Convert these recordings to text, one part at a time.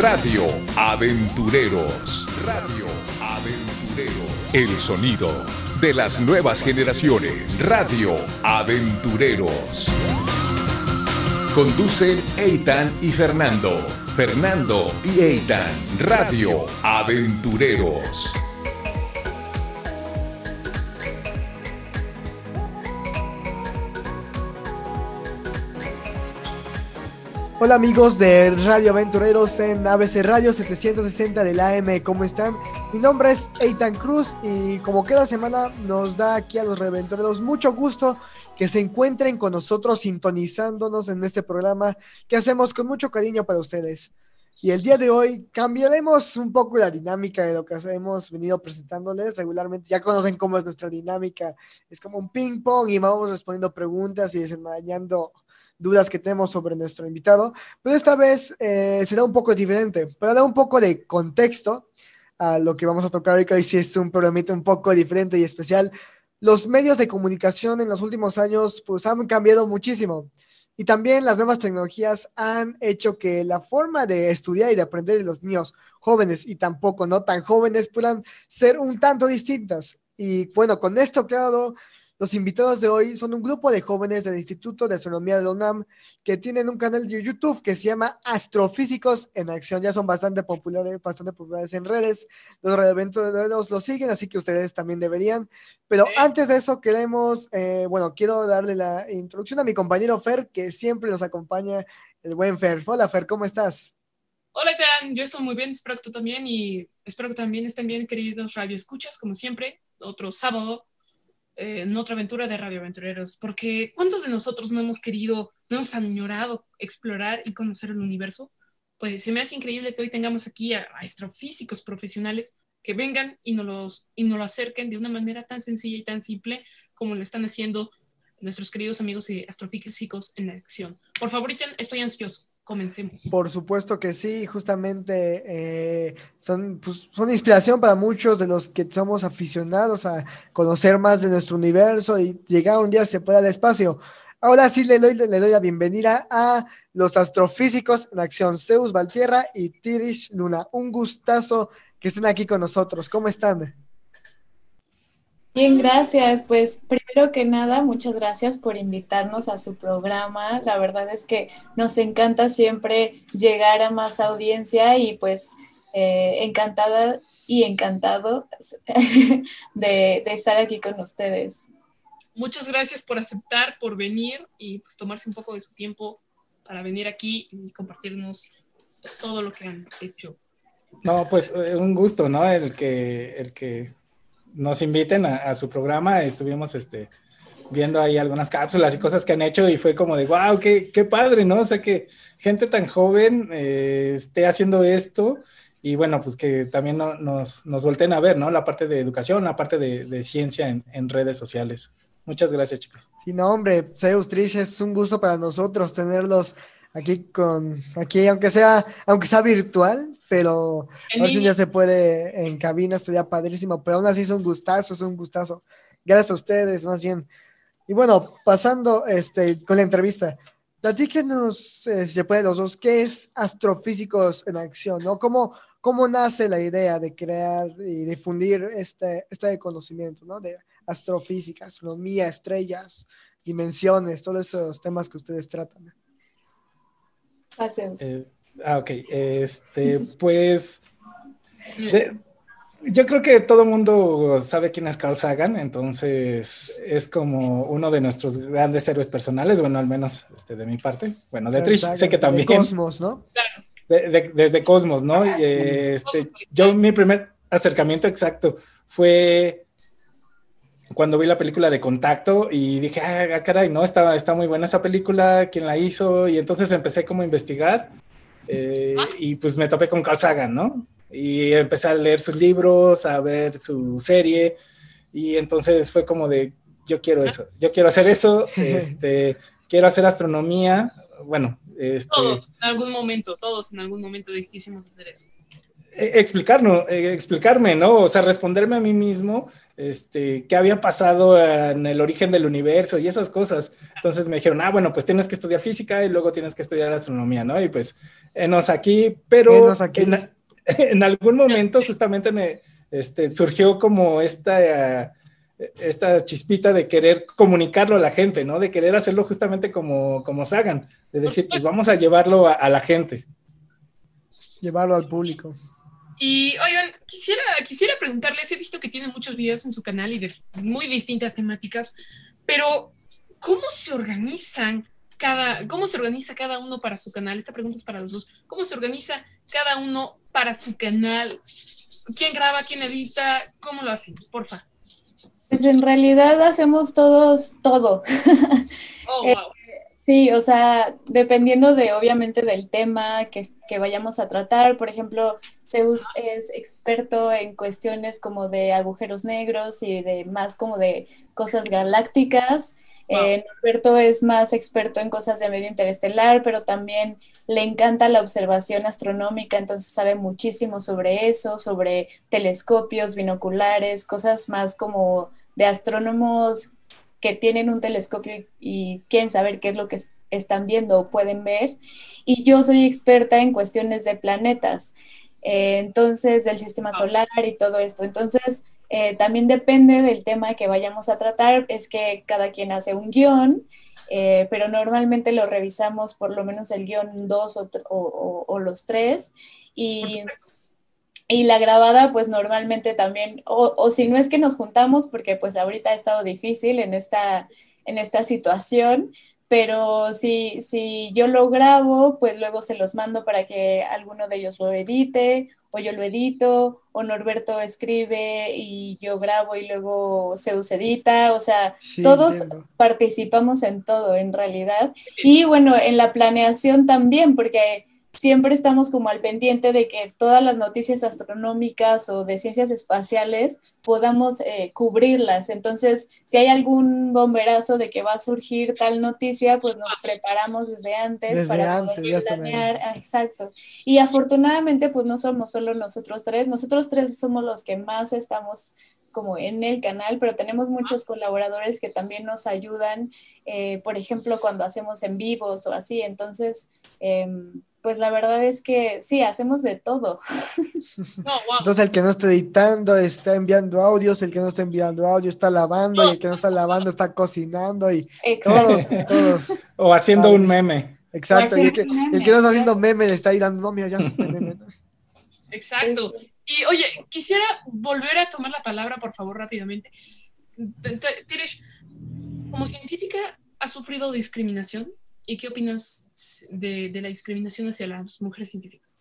Radio Aventureros. Radio Aventureros. El sonido de las nuevas generaciones. Radio Aventureros. Conducen Eitan y Fernando. Fernando y Eitan. Radio Aventureros. Hola amigos de Radio Aventureros en ABC Radio 760 del AM, ¿cómo están? Mi nombre es Eitan Cruz y como cada semana nos da aquí a los Aventureros mucho gusto que se encuentren con nosotros sintonizándonos en este programa que hacemos con mucho cariño para ustedes. Y el día de hoy cambiaremos un poco la dinámica de lo que hemos venido presentándoles regularmente. Ya conocen cómo es nuestra dinámica. Es como un ping pong y vamos respondiendo preguntas y desenmarañando dudas que tenemos sobre nuestro invitado, pero esta vez eh, será un poco diferente. Para dar un poco de contexto a lo que vamos a tocar hoy, que es un programa un poco diferente y especial, los medios de comunicación en los últimos años pues han cambiado muchísimo. Y también las nuevas tecnologías han hecho que la forma de estudiar y de aprender de los niños jóvenes y tampoco no tan jóvenes puedan ser un tanto distintas. Y bueno, con esto claro, los invitados de hoy son un grupo de jóvenes del Instituto de Astronomía de la UNAM que tienen un canal de YouTube que se llama Astrofísicos en Acción. Ya son bastante populares, bastante populares en redes. Los reventureros lo siguen, así que ustedes también deberían. Pero antes de eso, queremos, eh, bueno, quiero darle la introducción a mi compañero Fer, que siempre nos acompaña, el buen Fer. Hola Fer, ¿cómo estás? Hola, Tean, yo estoy muy bien, espero que tú también y espero que también estén bien, queridos radio escuchas, como siempre, otro sábado eh, en otra aventura de Radio Aventureros, porque ¿cuántos de nosotros no hemos querido, no hemos añorado explorar y conocer el universo? Pues se me hace increíble que hoy tengamos aquí a, astrofísicos profesionales que vengan y nos, los, y nos lo acerquen de una manera tan sencilla y tan simple como lo están haciendo nuestros queridos amigos y astrofísicos en acción. Por favor, estoy ansioso. Comencemos. Por supuesto que sí, justamente eh, son, pues, son inspiración para muchos de los que somos aficionados a conocer más de nuestro universo y llegar un día se pueda al espacio. Ahora sí le doy, le doy la bienvenida a los astrofísicos en acción, Zeus Valtierra y Tirish Luna. Un gustazo que estén aquí con nosotros. ¿Cómo están? Bien, gracias. Pues primero que nada, muchas gracias por invitarnos a su programa. La verdad es que nos encanta siempre llegar a más audiencia y pues eh, encantada y encantado de, estar aquí con ustedes. Muchas gracias por aceptar, por venir y pues tomarse un poco de su tiempo para venir aquí y compartirnos todo lo que han hecho. No, pues eh, un gusto, ¿no? El que, el que nos inviten a, su programa. Estuvimos este, viendo ahí algunas cápsulas y cosas que han hecho y fue como de, wow, qué, qué padre, ¿no? O sea, que gente tan joven eh, esté haciendo esto y bueno, pues que también nos, nos volteen a ver, ¿no? La parte de educación, la parte de, ciencia en, redes sociales. Muchas gracias, chicos. Sí, no, hombre, Zeus Trish, es un gusto para nosotros tenerlos aquí con, aquí, aunque sea, aunque sea virtual, pero a ver si ya se puede en cabina, estaría padrísimo, pero aún así es un gustazo, es un gustazo. Gracias a ustedes, más bien. Y bueno, pasando este, con la entrevista, platíquenos, eh, si se puede, los dos, ¿qué es Astrofísicos en Acción? ¿no? ¿Cómo, ¿Cómo nace la idea de crear y difundir este, este conocimiento, ¿no? De astrofísica, astronomía, estrellas, dimensiones, todos esos temas que ustedes tratan. Eh, ah, ok. Este, pues. yo creo que todo el mundo sabe quién es Carl Sagan, entonces es como uno de nuestros grandes héroes personales, bueno, al menos este, de mi parte. Bueno, de Trish sé que también. Desde Cosmos, ¿no? desde Cosmos, ¿no? Y, este, yo, mi primer acercamiento exacto fue cuando vi la película de Contacto y dije, ah, caray, no, está, está muy buena esa película, ¿quién la hizo? Y entonces empecé como a investigar eh, ah. y pues me topé con Carl Sagan, ¿no? Y empecé a leer sus libros, a ver su serie y entonces fue como de, yo quiero eso, yo quiero hacer eso, este, quiero hacer astronomía, bueno. Este, todos, en algún momento, todos en algún momento quisimos hacer eso. E, explicarnos, eh, explicarme, ¿no? O sea, responderme a mí mismo este, qué había pasado en el origen del universo y esas cosas. Entonces me dijeron, ah, bueno, pues tienes que estudiar física y luego tienes que estudiar astronomía, ¿no? Y pues enos aquí, pero En, algún momento justamente me este, surgió como esta, esta chispita de querer comunicarlo a la gente, ¿no? De querer hacerlo justamente como, como Sagan, de decir, pues vamos a llevarlo a, la gente. Llevarlo al público. Y oigan, quisiera, quisiera preguntarles, he visto que tienen muchos videos en su canal y de muy distintas temáticas, pero ¿cómo se organizan cada, cómo se organiza cada uno para su canal? Esta pregunta es para los dos. ¿Cómo se organiza cada uno para su canal? ¿Quién graba, quién edita? ¿Cómo lo hacen? Porfa. Pues en realidad hacemos todos todo. Oh, wow. Sí, o sea, dependiendo de, obviamente, del tema que, que, vayamos a tratar. Por ejemplo, Zeus es experto en cuestiones como de agujeros negros y de más como de cosas galácticas. Eh, Norberto es más experto en cosas de medio interestelar, pero también le encanta la observación astronómica, entonces sabe muchísimo sobre eso, sobre telescopios, binoculares, cosas más como de astrónomos que tienen un telescopio y, quieren saber qué es lo que están viendo o pueden ver. Y yo soy experta en cuestiones de planetas, eh, entonces del sistema solar y todo esto. Entonces, eh, también depende del tema que vayamos a tratar, es que cada quien hace un guion, eh, pero normalmente lo revisamos por lo menos el guion dos o, o los tres. Y y la grabada, pues normalmente también, o, si no es que nos juntamos, porque pues ahorita ha estado difícil en esta, en esta situación, pero si, si yo lo grabo, pues luego se los mando para que alguno de ellos lo edite, o yo lo edito, o Norberto escribe y yo grabo y luego se edita, o sea, todos participamos en todo en realidad. Y bueno, en la planeación también, porque siempre estamos como al pendiente de que todas las noticias astronómicas o de ciencias espaciales podamos eh, cubrirlas. Entonces, si hay algún bomberazo de que va a surgir tal noticia, pues nos preparamos desde antes para poder planear. Ah, exacto. Y afortunadamente, pues no somos solo nosotros tres, nosotros tres somos los que más estamos como en el canal, pero tenemos muchos colaboradores que también nos ayudan, eh, por ejemplo, cuando hacemos en vivos o así. Entonces, em, pues la verdad es que sí, hacemos de todo. Entonces el que no está editando está enviando audios, el que no está enviando audio está lavando y el que no está lavando está cocinando y todos, todos. O haciendo un meme. Exacto, y el que, no está haciendo meme le está ahí dando, no, mira, ya se meme. Exacto. Y oye, quisiera volver a tomar la palabra, por favor, rápidamente. Tirish, como científica, ¿has sufrido discriminación? ¿Y qué opinas de, la discriminación hacia las mujeres científicas?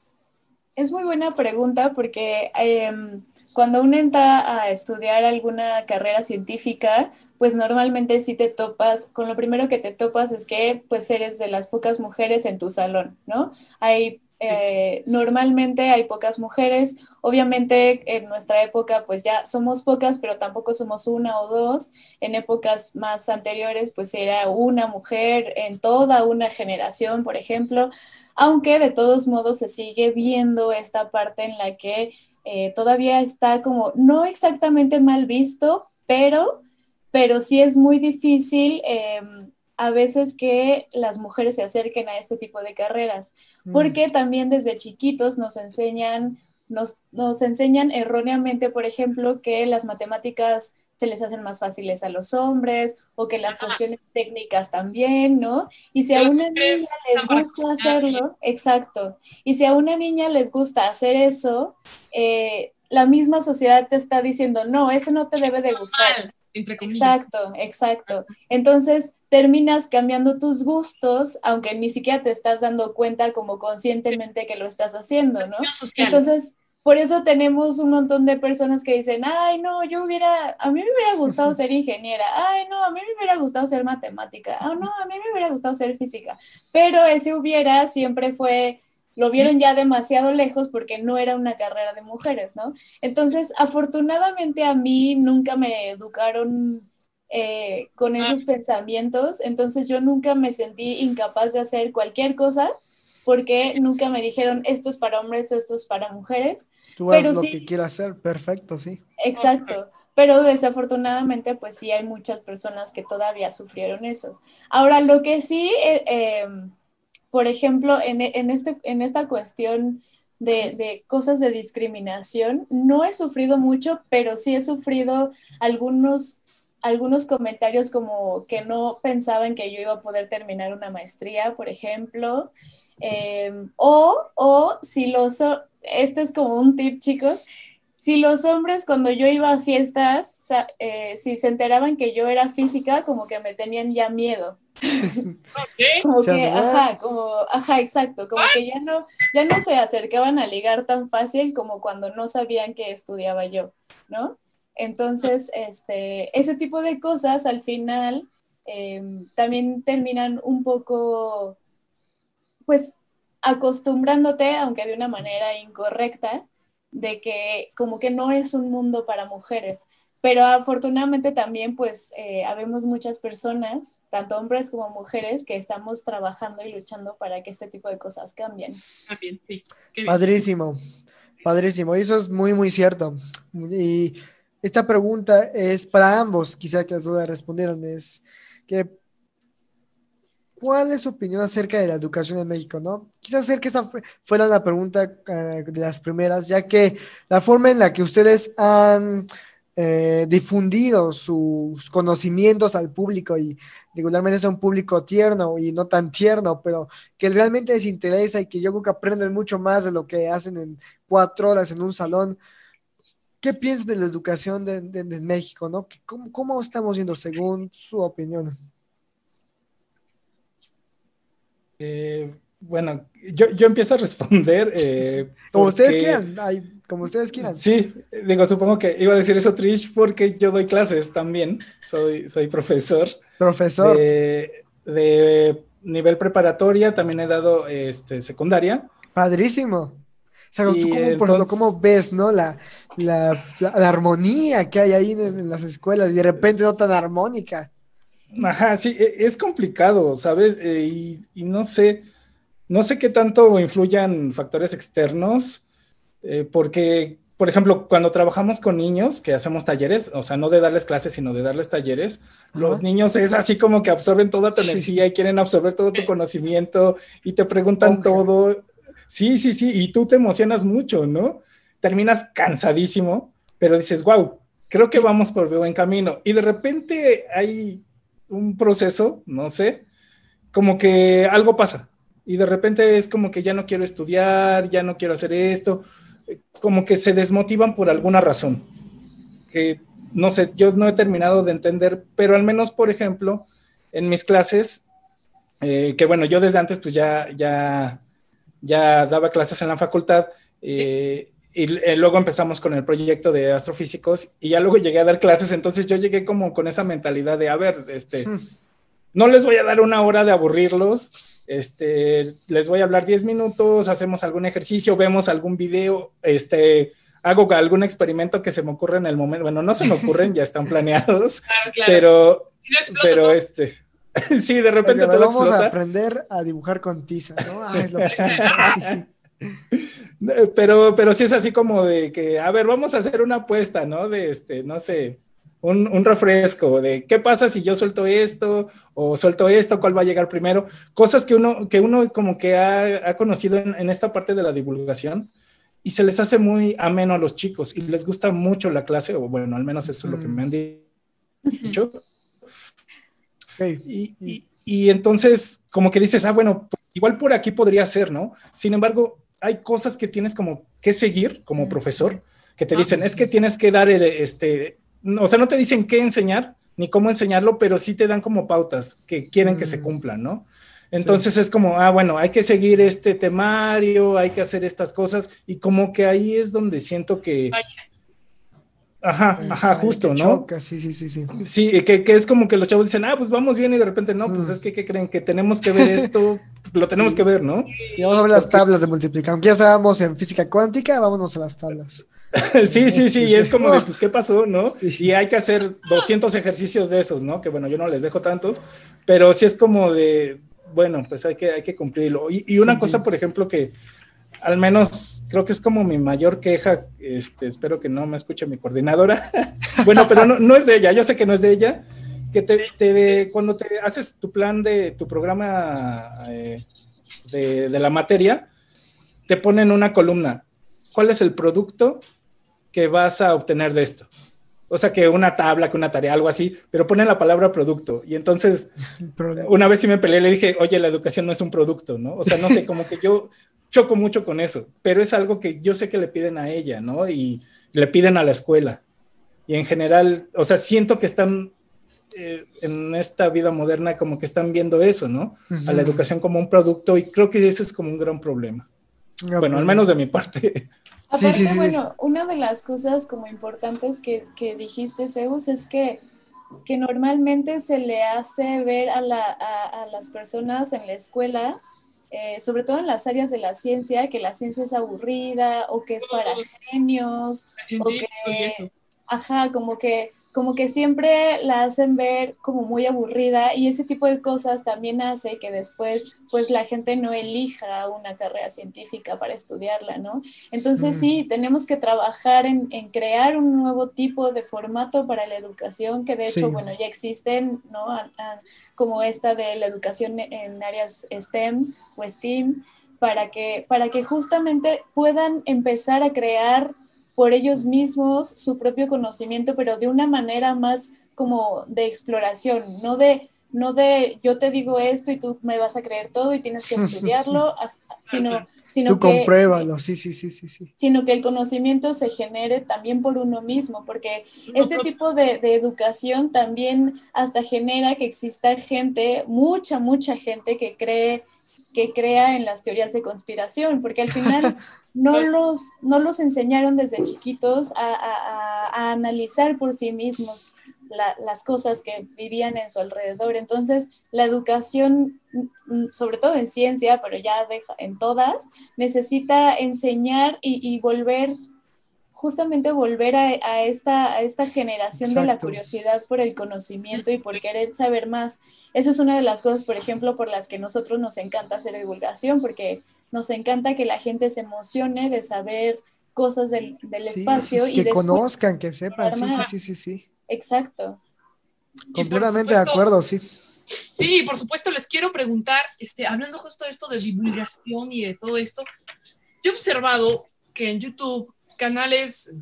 Es muy buena pregunta porque em, cuando uno entra a estudiar alguna carrera científica, pues normalmente sí te topas, con lo primero que te topas es que pues eres de las pocas mujeres en tu salón, ¿no? Hay eh, normalmente hay pocas mujeres, obviamente en nuestra época pues ya somos pocas, pero tampoco somos una o dos. En épocas más anteriores pues era una mujer en toda una generación, por ejemplo, aunque de todos modos se sigue viendo esta parte en la que eh, todavía está como no exactamente mal visto, pero, pero sí es muy difícil. Em, a veces que las mujeres se acerquen a este tipo de carreras, mm. porque también desde chiquitos nos enseñan, nos, nos enseñan erróneamente, por ejemplo, que las matemáticas se les hacen más fáciles a los hombres o que las cuestiones técnicas también, ¿no? Y si a una niña les gusta hacerlo, exacto, y si a una niña les gusta hacer eso, eh, la misma sociedad te está diciendo, no, eso no te debe de gustar. Exacto, exacto. Entonces terminas cambiando tus gustos, aunque ni siquiera te estás dando cuenta como conscientemente que lo estás haciendo, ¿no? Entonces, por eso tenemos un montón de personas que dicen, ay, no, yo hubiera, a mí me hubiera gustado ser ingeniera, ay, no, a mí me hubiera gustado ser matemática, ah, no, a mí me hubiera gustado ser física, pero ese hubiera siempre fue lo vieron ya demasiado lejos porque no era una carrera de mujeres, ¿no? Entonces, afortunadamente a mí nunca me educaron eh, con ah. esos pensamientos, entonces yo nunca me sentí incapaz de hacer cualquier cosa porque nunca me dijeron esto es para hombres o esto es para mujeres. Tú haz lo que quieras hacer, perfecto, sí. Exacto, pero desafortunadamente pues sí hay muchas personas que todavía sufrieron eso. Ahora, lo que sí... Eh, em, por ejemplo, en, en, este, en esta cuestión de, cosas de discriminación, no he sufrido mucho, pero sí he sufrido algunos, algunos comentarios como que no pensaban que yo iba a poder terminar una maestría, por ejemplo. Em, o, o si los, este es como un tip, chicos, si los hombres cuando yo iba a fiestas, eh, si se enteraban que yo era física, como que me tenían ya miedo. Como que, ajá, como, ajá, exacto, como que ya no, ya no se acercaban a ligar tan fácil como cuando no sabían que estudiaba yo, ¿no? Entonces, este, ese tipo de cosas al final em, también terminan un poco, pues, acostumbrándote, aunque de una manera incorrecta, de que como que no es un mundo para mujeres. Pero afortunadamente también pues eh, habemos muchas personas, tanto hombres como mujeres, que estamos trabajando y luchando para que este tipo de cosas cambien. Padrísimo, padrísimo. Y eso es muy, muy cierto. Y esta pregunta es para ambos, quizá que las dos respondieron, es que ¿Cuál es su opinión acerca de la educación en México? ¿no? Quizás hacer que esta fuera la pregunta eh, de las primeras, ya que la forma en la que ustedes han eh, difundido sus conocimientos al público y regularmente es un público tierno y no tan tierno, pero que realmente les interesa y que yo creo que aprenden mucho más de lo que hacen en cuatro horas en un salón. ¿Qué piensan de la educación de, México? ¿no? ¿Cómo, ¿Cómo estamos yendo según su opinión? Eh, bueno, yo, empiezo a responder. Eh, como ustedes quieran, como ustedes quieran. Sí, digo, supongo que iba a decir eso, Trish, porque yo doy clases también. Soy, soy profesor. Profesor. De, nivel preparatoria, también he dado este, secundaria. Padrísimo. O sea, tú como, cómo ves, ¿no? La, la, armonía que hay ahí en, las escuelas y de repente no tan armónica. Ajá, sí, e, es complicado, ¿sabes? Eh, y, no sé, no sé qué tanto influyan factores externos, eh, porque, por ejemplo, cuando trabajamos con niños, que hacemos talleres, o sea, no de darles clases, sino de darles talleres, los niños es así como que absorben toda tu energía y quieren absorber todo tu conocimiento y te preguntan todo. Sí, sí, sí, y tú te emocionas mucho, ¿no? Terminas cansadísimo, pero dices, wow, creo que vamos por buen camino. Y de repente hay un proceso, no sé, como que algo pasa y de repente es como que ya no quiero estudiar, ya no quiero hacer esto, como que se desmotivan por alguna razón, que no sé, yo no he terminado de entender, pero al menos, por ejemplo, en mis clases, eh, que bueno, yo desde antes pues ya, ya, ya daba clases en la facultad, eh, y eh, luego empezamos con el proyecto de astrofísicos y ya luego llegué a dar clases, entonces yo llegué como con esa mentalidad de, a ver, este, hmm. no les voy a dar una hora de aburrirlos, este, les voy a hablar 10 minutos, hacemos algún ejercicio, vemos algún video, este, hago algún experimento que se me ocurre en el momento, bueno, no se me ocurren, ya están planeados, pero, pero este... sí, de repente todo Vamos a aprender a dibujar con tiza, ¿no? Ah, es lo que... Pero, pero sí es así como de que, a ver, vamos a hacer una apuesta, ¿no? De este, no sé, un, refresco, de qué pasa si yo suelto esto o suelto esto, cuál va a llegar primero. Cosas que uno, que uno como que ha, conocido en, esta parte de la divulgación y se les hace muy ameno a los chicos y les gusta mucho la clase, o bueno, al menos eso es lo que me han dicho. Y, y, entonces, como que dices, ah, bueno, pues igual por aquí podría ser, ¿no? Sin embargo, hay cosas que tienes como que seguir como profesor, que te ah, dicen, es que tienes que dar, este, o sea, no te dicen qué enseñar ni cómo enseñarlo, pero sí te dan como pautas que quieren que se mm. cumplan, ¿no? Entonces es como, ah, bueno, hay que seguir este temario, hay que hacer estas cosas, y como que ahí es donde siento que... Ajá, ajá, justo, ¿no? sí, sí, sí, sí. Sí, que, que, es como que los chavos dicen, ah, pues vamos bien, y de repente, no, pues es que, ¿qué creen? Que tenemos que ver esto, lo tenemos que ver, ¿no? Y vamos a ver las tablas de multiplicar. Aunque ya estábamos en física cuántica, vámonos a las tablas. sí, sí, sí, y es como de, pues, ¿qué pasó, no? Y hay que hacer 200 ejercicios de esos, ¿no? Que bueno, yo no les dejo tantos, pero sí es como de, bueno, pues hay que, hay que cumplirlo. Y, una cosa, por ejemplo, que al menos creo que es como mi mayor queja, este, espero que no me escuche mi coordinadora. bueno, pero no, no, es de ella, yo sé que no es de ella, que te, cuando te haces tu plan de tu programa, eh, de, de la materia, te ponen una columna. ¿Cuál es el producto que vas a obtener de esto? O sea, que una tabla, que una tarea, algo así, pero ponen la palabra producto. Y entonces, una vez sí me peleé, le dije, oye, la educación no es un producto, ¿no? O sea, no sé, como que yo choco mucho con eso, pero es algo que yo sé que le piden a ella, ¿no? Y le piden a la escuela. Y en general, o sea, siento que están eh, en esta vida moderna como que están viendo eso, ¿no? A la educación como un producto y creo que eso es como un gran problema. bueno, al menos de mi parte. Aparte, bueno, una de las cosas como importantes que, que dijiste, Zeus, es que, que, normalmente se le hace ver a, la, a, las personas en la escuela, eh, sobre todo en las áreas de la ciencia, que la ciencia es aburrida o que es para genios, o que, ajá, como que como que siempre la hacen ver como muy aburrida y ese tipo de cosas también hace que después pues la gente no elija una carrera científica para estudiarla, ¿no? Entonces mm. sí, tenemos que trabajar en, crear un nuevo tipo de formato para la educación que de hecho, bueno, ya existen, ¿no? Como esta de la educación en áreas STEM o STEAM, para que, para que justamente puedan empezar a crear por ellos mismos su propio conocimiento, pero de una manera más como de exploración, no de, no de yo te digo esto y tú me vas a creer todo y tienes que estudiarlo, sino, sino tú compruébalo, sí, sí, sí, sí, sí. Sino que el conocimiento se genere también por uno mismo, porque este tipo de, de educación también hasta genera que exista gente, mucha, mucha gente que cree que crea en las teorías de conspiración, porque al final no los, no los enseñaron desde chiquitos a, analizar por sí mismos las cosas que vivían en su alrededor. Entonces, la educación, mm, sobre todo en ciencia, pero ya deja, en todas, necesita enseñar y, volver justamente volver a, esta, a esta generación de la curiosidad por el conocimiento y por querer saber más. Eso es una de las cosas, por ejemplo, por las que nosotros nos encanta hacer divulgación, porque nos encanta que la gente se emocione de saber cosas del, espacio. y que conozcan, que sepan, sí, sí, sí, sí, Exacto. Completamente de acuerdo, sí. Sí, por supuesto, les quiero preguntar, este, hablando justo de esto de divulgación y de todo esto, yo he observado que en YouTube canales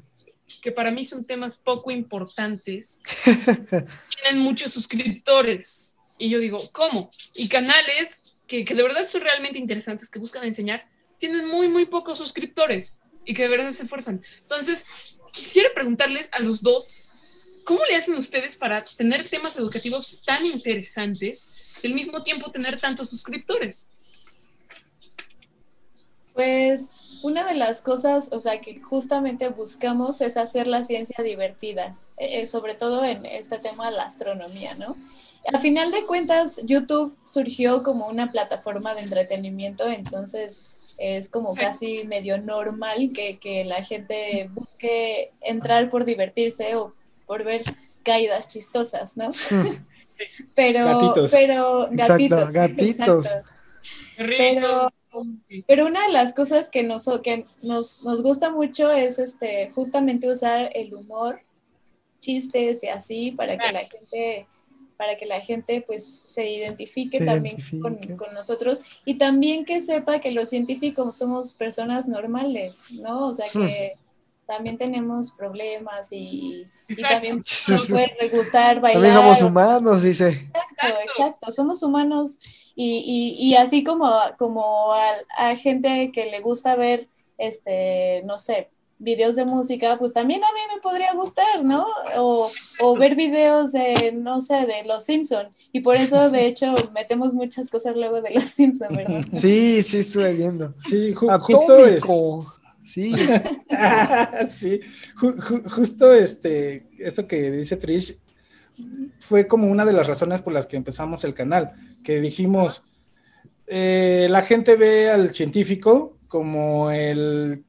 que para mí son temas poco importantes tienen muchos suscriptores. Y yo digo, ¿cómo? Y canales que, de verdad son realmente interesantes, que buscan enseñar, tienen muy, muy pocos suscriptores y que de verdad se esfuerzan. Entonces, quisiera preguntarles a los dos, ¿cómo le hacen ustedes para tener temas educativos tan interesantes y al mismo tiempo tener tantos suscriptores? Pues una de las cosas, o sea, que justamente buscamos es hacer la ciencia divertida, eh, sobre todo en este tema de la astronomía, ¿no? A final de cuentas, YouTube surgió como una plataforma de entretenimiento, entonces es como casi medio normal que, la gente busque entrar por divertirse o por ver caídas chistosas, ¿no? pero, gatitos. pero gatitos. gatitos. Pero, pero una de las cosas que nos, que nos, nos gusta mucho es este, justamente usar el humor, chistes y así para que la gente para que la gente pues se identifique también Con, nosotros y también que sepa que los científicos somos personas normales, ¿no? O sea que también tenemos problemas y, también nos puede gustar bailar. También somos humanos, dice. Exacto, exacto, somos humanos y, y, así como, como a, a gente que le gusta ver, este, no sé, videos de música, pues también a mí me podría gustar, ¿no? O, ver videos de, no sé, de Los Simpson. Y por eso, de hecho, metemos muchas cosas luego de Los Simpson, ¿verdad? Sí, sí, estuve viendo. Sí, justo esto. Sí. sí, justo este, esto que dice Trish fue como una de las razones por las que empezamos el canal, que dijimos, eh, la gente ve al científico como el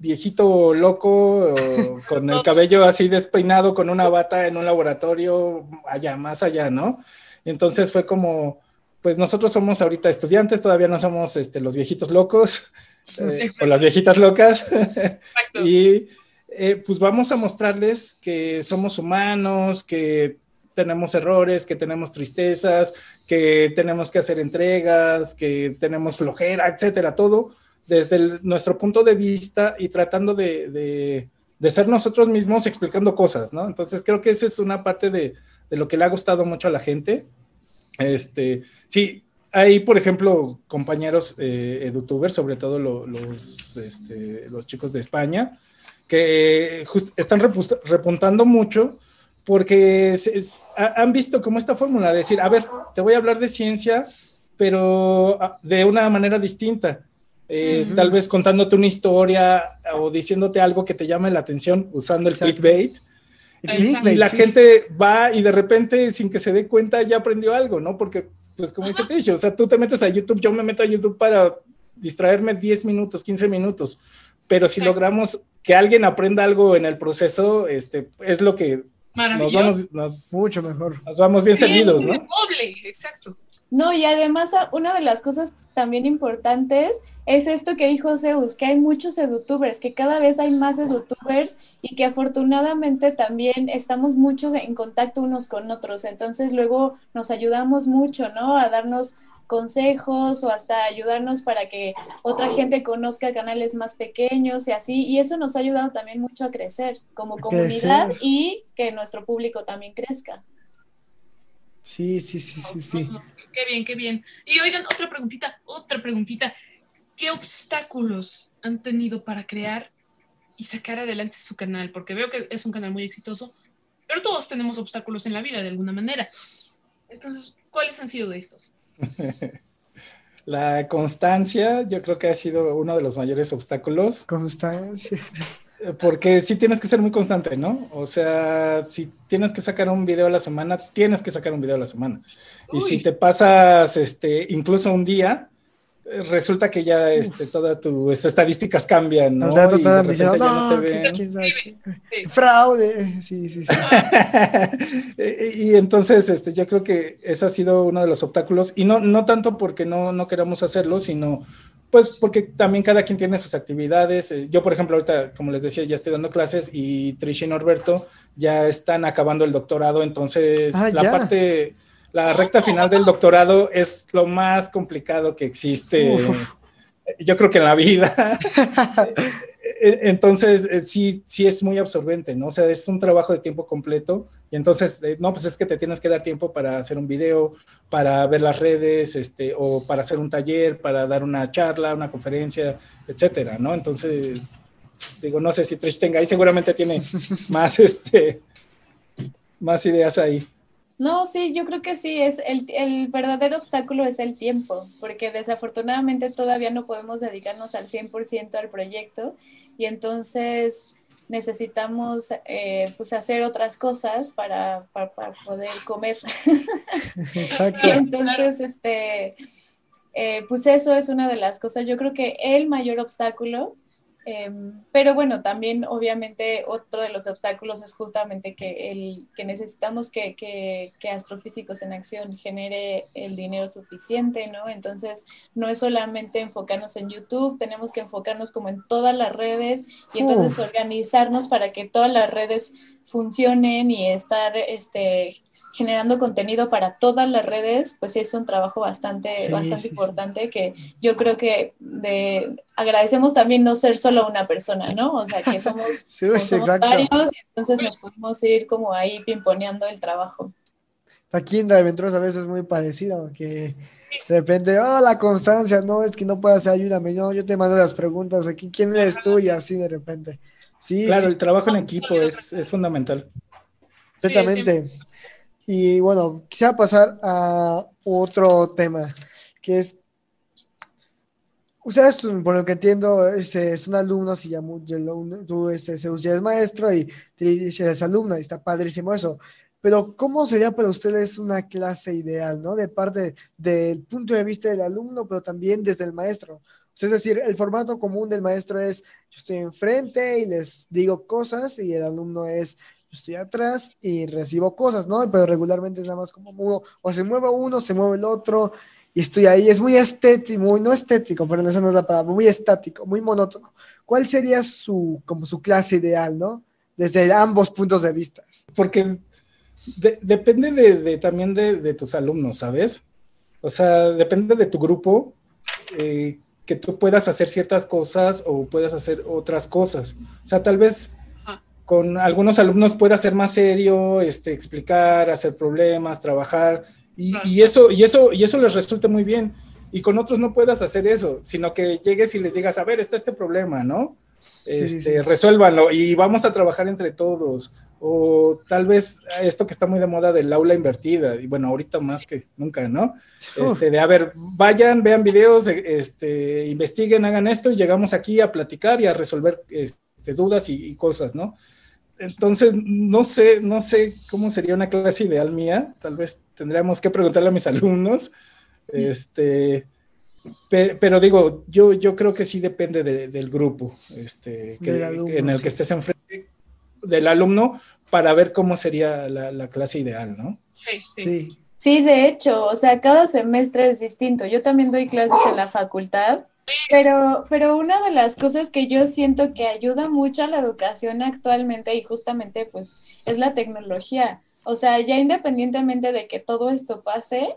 viejito loco, con el cabello así despeinado, con una bata en un laboratorio allá, más allá, ¿no? entonces fue como, pues nosotros somos ahorita estudiantes, todavía no somos este, los viejitos locos eh, o las viejitas locas. y eh, pues vamos a mostrarles que somos humanos, que tenemos errores, que tenemos tristezas, que tenemos que hacer entregas, que tenemos flojera, etcétera, todo desde nuestro punto de vista y tratando de, de, ser nosotros mismos explicando cosas, ¿no? Entonces creo que esa es una parte de, de lo que le ha gustado mucho a la gente. Este, sí, hay, por ejemplo, compañeros eh, edutubers, sobre todo los, este, los chicos de España, que están repuntando mucho porque han visto como esta fórmula de decir, a ver, te voy a hablar de ciencia, pero ah, de una manera distinta. Eh, tal vez contándote una historia o diciéndote algo que te llame la atención usando el clickbait. y la gente va y de repente, sin que se dé cuenta, ya aprendió algo, ¿no? Porque, pues, como dice Trish, o sea, tú te metes a YouTube, yo me meto a YouTube para distraerme 10 minutos, 15 minutos, pero si logramos que alguien aprenda algo en el proceso, este, es lo que nos vamos, mucho mejor. Nos vamos bien, seguidos, ¿no? Doble, exacto. No, y además una de las cosas también importantes es esto que dijo Zeus, que hay muchos edutubers, que cada vez hay más edutubers y que afortunadamente también estamos muchos en contacto unos con otros. Entonces luego nos ayudamos mucho, ¿no? A darnos consejos o hasta ayudarnos para que otra gente conozca canales más pequeños y así. Y eso nos ha ayudado también mucho a crecer como comunidad y que nuestro público también crezca. Sí, sí, sí, sí, sí. Qué bien, qué bien. Y oigan, otra preguntita, otra preguntita. ¿Qué obstáculos han tenido para crear y sacar adelante su canal? Porque veo que es un canal muy exitoso, pero todos tenemos obstáculos en la vida de alguna manera. Entonces, ¿cuáles han sido de estos? La constancia, yo creo que ha sido uno de los mayores obstáculos. Constancia. Porque sí tienes que ser muy constante, ¿no? O sea, si tienes que sacar un video a la semana, tienes que sacar un video a la semana. Y si te pasas este, incluso un día, resulta que ya este, todas tus estadísticas cambian, ¿no? y fraude, sí, sí, sí. y, entonces este, yo creo que eso ha sido uno de los obstáculos, y no, no tanto porque no, no queramos hacerlo, sino pues porque también cada quien tiene sus actividades. Eh, yo, por ejemplo, ahorita, como les decía, ya estoy dando clases y Trish y Norberto ya están acabando el doctorado, entonces ah, la parte la recta final del doctorado es lo más complicado que existe, yo creo que en la vida. E, entonces, eh, sí, sí es muy absorbente, ¿no? O sea, es un trabajo de tiempo completo y entonces, eh, no, pues es que te tienes que dar tiempo para hacer un video, para ver las redes, este, o para hacer un taller, para dar una charla, una conferencia, etcétera, ¿no? Entonces, digo, no sé si Trish tenga ahí, seguramente tiene más, este, más ideas ahí. No, sí, yo creo que sí, es el, el, verdadero obstáculo es el tiempo, porque desafortunadamente todavía no podemos dedicarnos al 100% al proyecto y entonces necesitamos eh, pues hacer otras cosas para, para, poder comer. Exacto. y entonces, este, eh, pues eso es una de las cosas, yo creo que el mayor obstáculo Em, pero bueno, también obviamente otro de los obstáculos es justamente que, el, que necesitamos que, que, que, Astrofísicos en Acción genere el dinero suficiente, ¿no? Entonces, no es solamente enfocarnos en YouTube, tenemos que enfocarnos como en todas las redes y entonces organizarnos para que todas las redes funcionen y estar este, generando contenido para todas las redes, pues es un trabajo bastante, bastante importante que yo creo que de, agradecemos también no ser solo una persona, ¿no? O sea, que somos, varios y entonces nos podemos ir como ahí pimponeando el trabajo. Aquí en la aventuras a veces es muy parecido, que de repente, oh, la constancia, no, es que no puedo hacer, ayúdame, no, yo te mando las preguntas, aquí, ¿quién eres tú? Y así de repente. Sí, claro, el trabajo en equipo es, es fundamental. Exactamente. Y bueno, quisiera pasar a otro tema, que es, ustedes, por lo que entiendo, es, un alumno, si ya, tú este, ya es maestro y es alumna, y está padrísimo eso. Pero, ¿cómo sería para ustedes una clase ideal, ¿no? De parte del punto de vista del alumno, pero también desde el maestro. Es decir, el formato común del maestro es, yo estoy enfrente y les digo cosas y el alumno es, estoy atrás y recibo cosas, ¿no? Pero regularmente es nada más como mudo, o se mueve uno, se mueve el otro, y estoy ahí. Es muy estético, muy, no estético, pero no es la palabra, muy estático, muy monótono. ¿Cuál sería su, como su clase ideal, ¿no? Desde ambos puntos de vista. Porque depende de, también de, tus alumnos, ¿sabes? O sea, depende de tu grupo eh, que tú puedas hacer ciertas cosas o puedas hacer otras cosas. O sea, tal vez. Con algunos alumnos pueda ser más serio, este, explicar, hacer problemas, trabajar, y, eso, y, eso, y eso les resulta muy bien. Y con otros no puedas hacer eso, sino que llegues y les digas, a ver, está este problema, ¿no? este, resuélvanlo y vamos a trabajar entre todos. O tal vez esto que está muy de moda del aula invertida, y bueno, ahorita más que nunca, ¿no? Este, de a ver, vayan, vean videos, este, investiguen, hagan esto y llegamos aquí a platicar y a resolver este, dudas y, cosas, ¿no? Entonces, no sé, no sé cómo sería una clase ideal mía. Tal vez tendríamos que preguntarle a mis alumnos. Este, pero digo, yo, yo creo que sí depende del grupo este, en el que estés enfrente del alumno para ver cómo sería la, clase ideal, ¿no? Sí, sí. Sí, de hecho, o sea, cada semestre es distinto. Yo también doy clases en la facultad, pero, pero una de las cosas que yo siento que ayuda mucho a la educación actualmente y justamente pues es la tecnología. O sea, ya independientemente de que todo esto pase,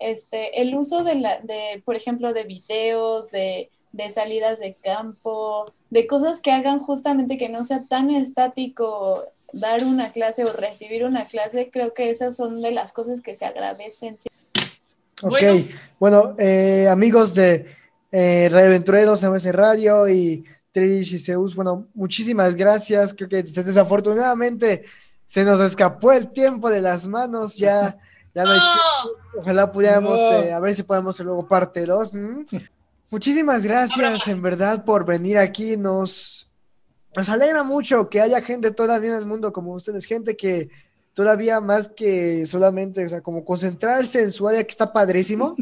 este, el uso de, la, de, por ejemplo, de videos, de, de salidas de campo, de cosas que hagan justamente que no sea tan estático dar una clase o recibir una clase, creo que esas son de las cosas que se agradecen. Ok, bueno, eh, amigos de eh, Radio Aventureros, MS Radio y Trish y Zeus, bueno, muchísimas gracias. Creo que desafortunadamente se nos escapó el tiempo de las manos, ya ya no hay Ojalá pudiéramos, eh, a ver si podemos hacer luego parte 2. Muchísimas gracias, en verdad, por venir aquí. Nos, nos alegra mucho que haya gente todavía en el mundo como ustedes, gente que todavía más que solamente, o sea, como concentrarse en su área que está padrísimo,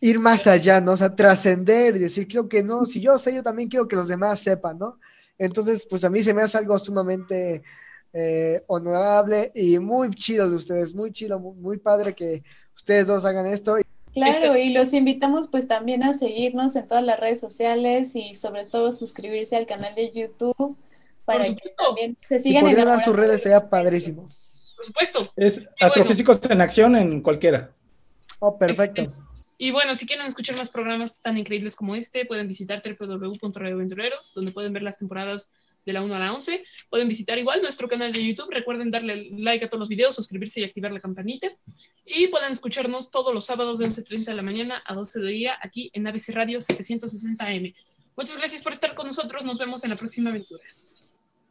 ir más allá, ¿no? O sea, trascender y decir, creo que no, si yo sé, yo también quiero que los demás sepan, ¿no? Entonces, pues a mí se me hace algo sumamente eh, honorable y muy chido de ustedes, muy chido, muy, padre que ustedes dos hagan esto. Claro, y los invitamos pues también a seguirnos en todas las redes sociales y sobre todo suscribirse al canal de YouTube para que también se sigan si en sus redes estaría padrísimo. Por supuesto. Es Astrofísicos en Acción en cualquiera. Oh, perfecto. Y bueno, si quieren escuchar más programas tan increíbles como este, pueden visitar www.radioaventureros, donde pueden ver las temporadas de la 1 a la 11. Pueden visitar igual nuestro canal de YouTube. Recuerden darle like a todos los videos, suscribirse y activar la campanita. Y pueden escucharnos todos los sábados de 11.30 de la mañana a 12 de día aquí en ABC Radio 760M. Muchas gracias por estar con nosotros. Nos vemos en la próxima aventura.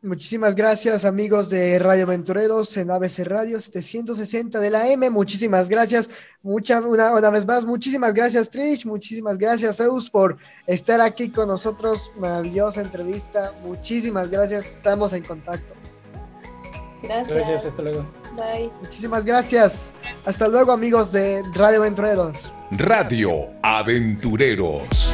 Muchísimas gracias amigos de Radio Aventureros en ABC Radio 760 de la M. Muchísimas gracias. Mucha, una, una, vez más, muchísimas gracias Trish, muchísimas gracias Zeus por estar aquí con nosotros. Maravillosa entrevista. Muchísimas gracias. Estamos en contacto. Gracias. Gracias, hasta luego. Bye. Muchísimas gracias. Hasta luego amigos de Radio Aventureros. Radio Aventureros.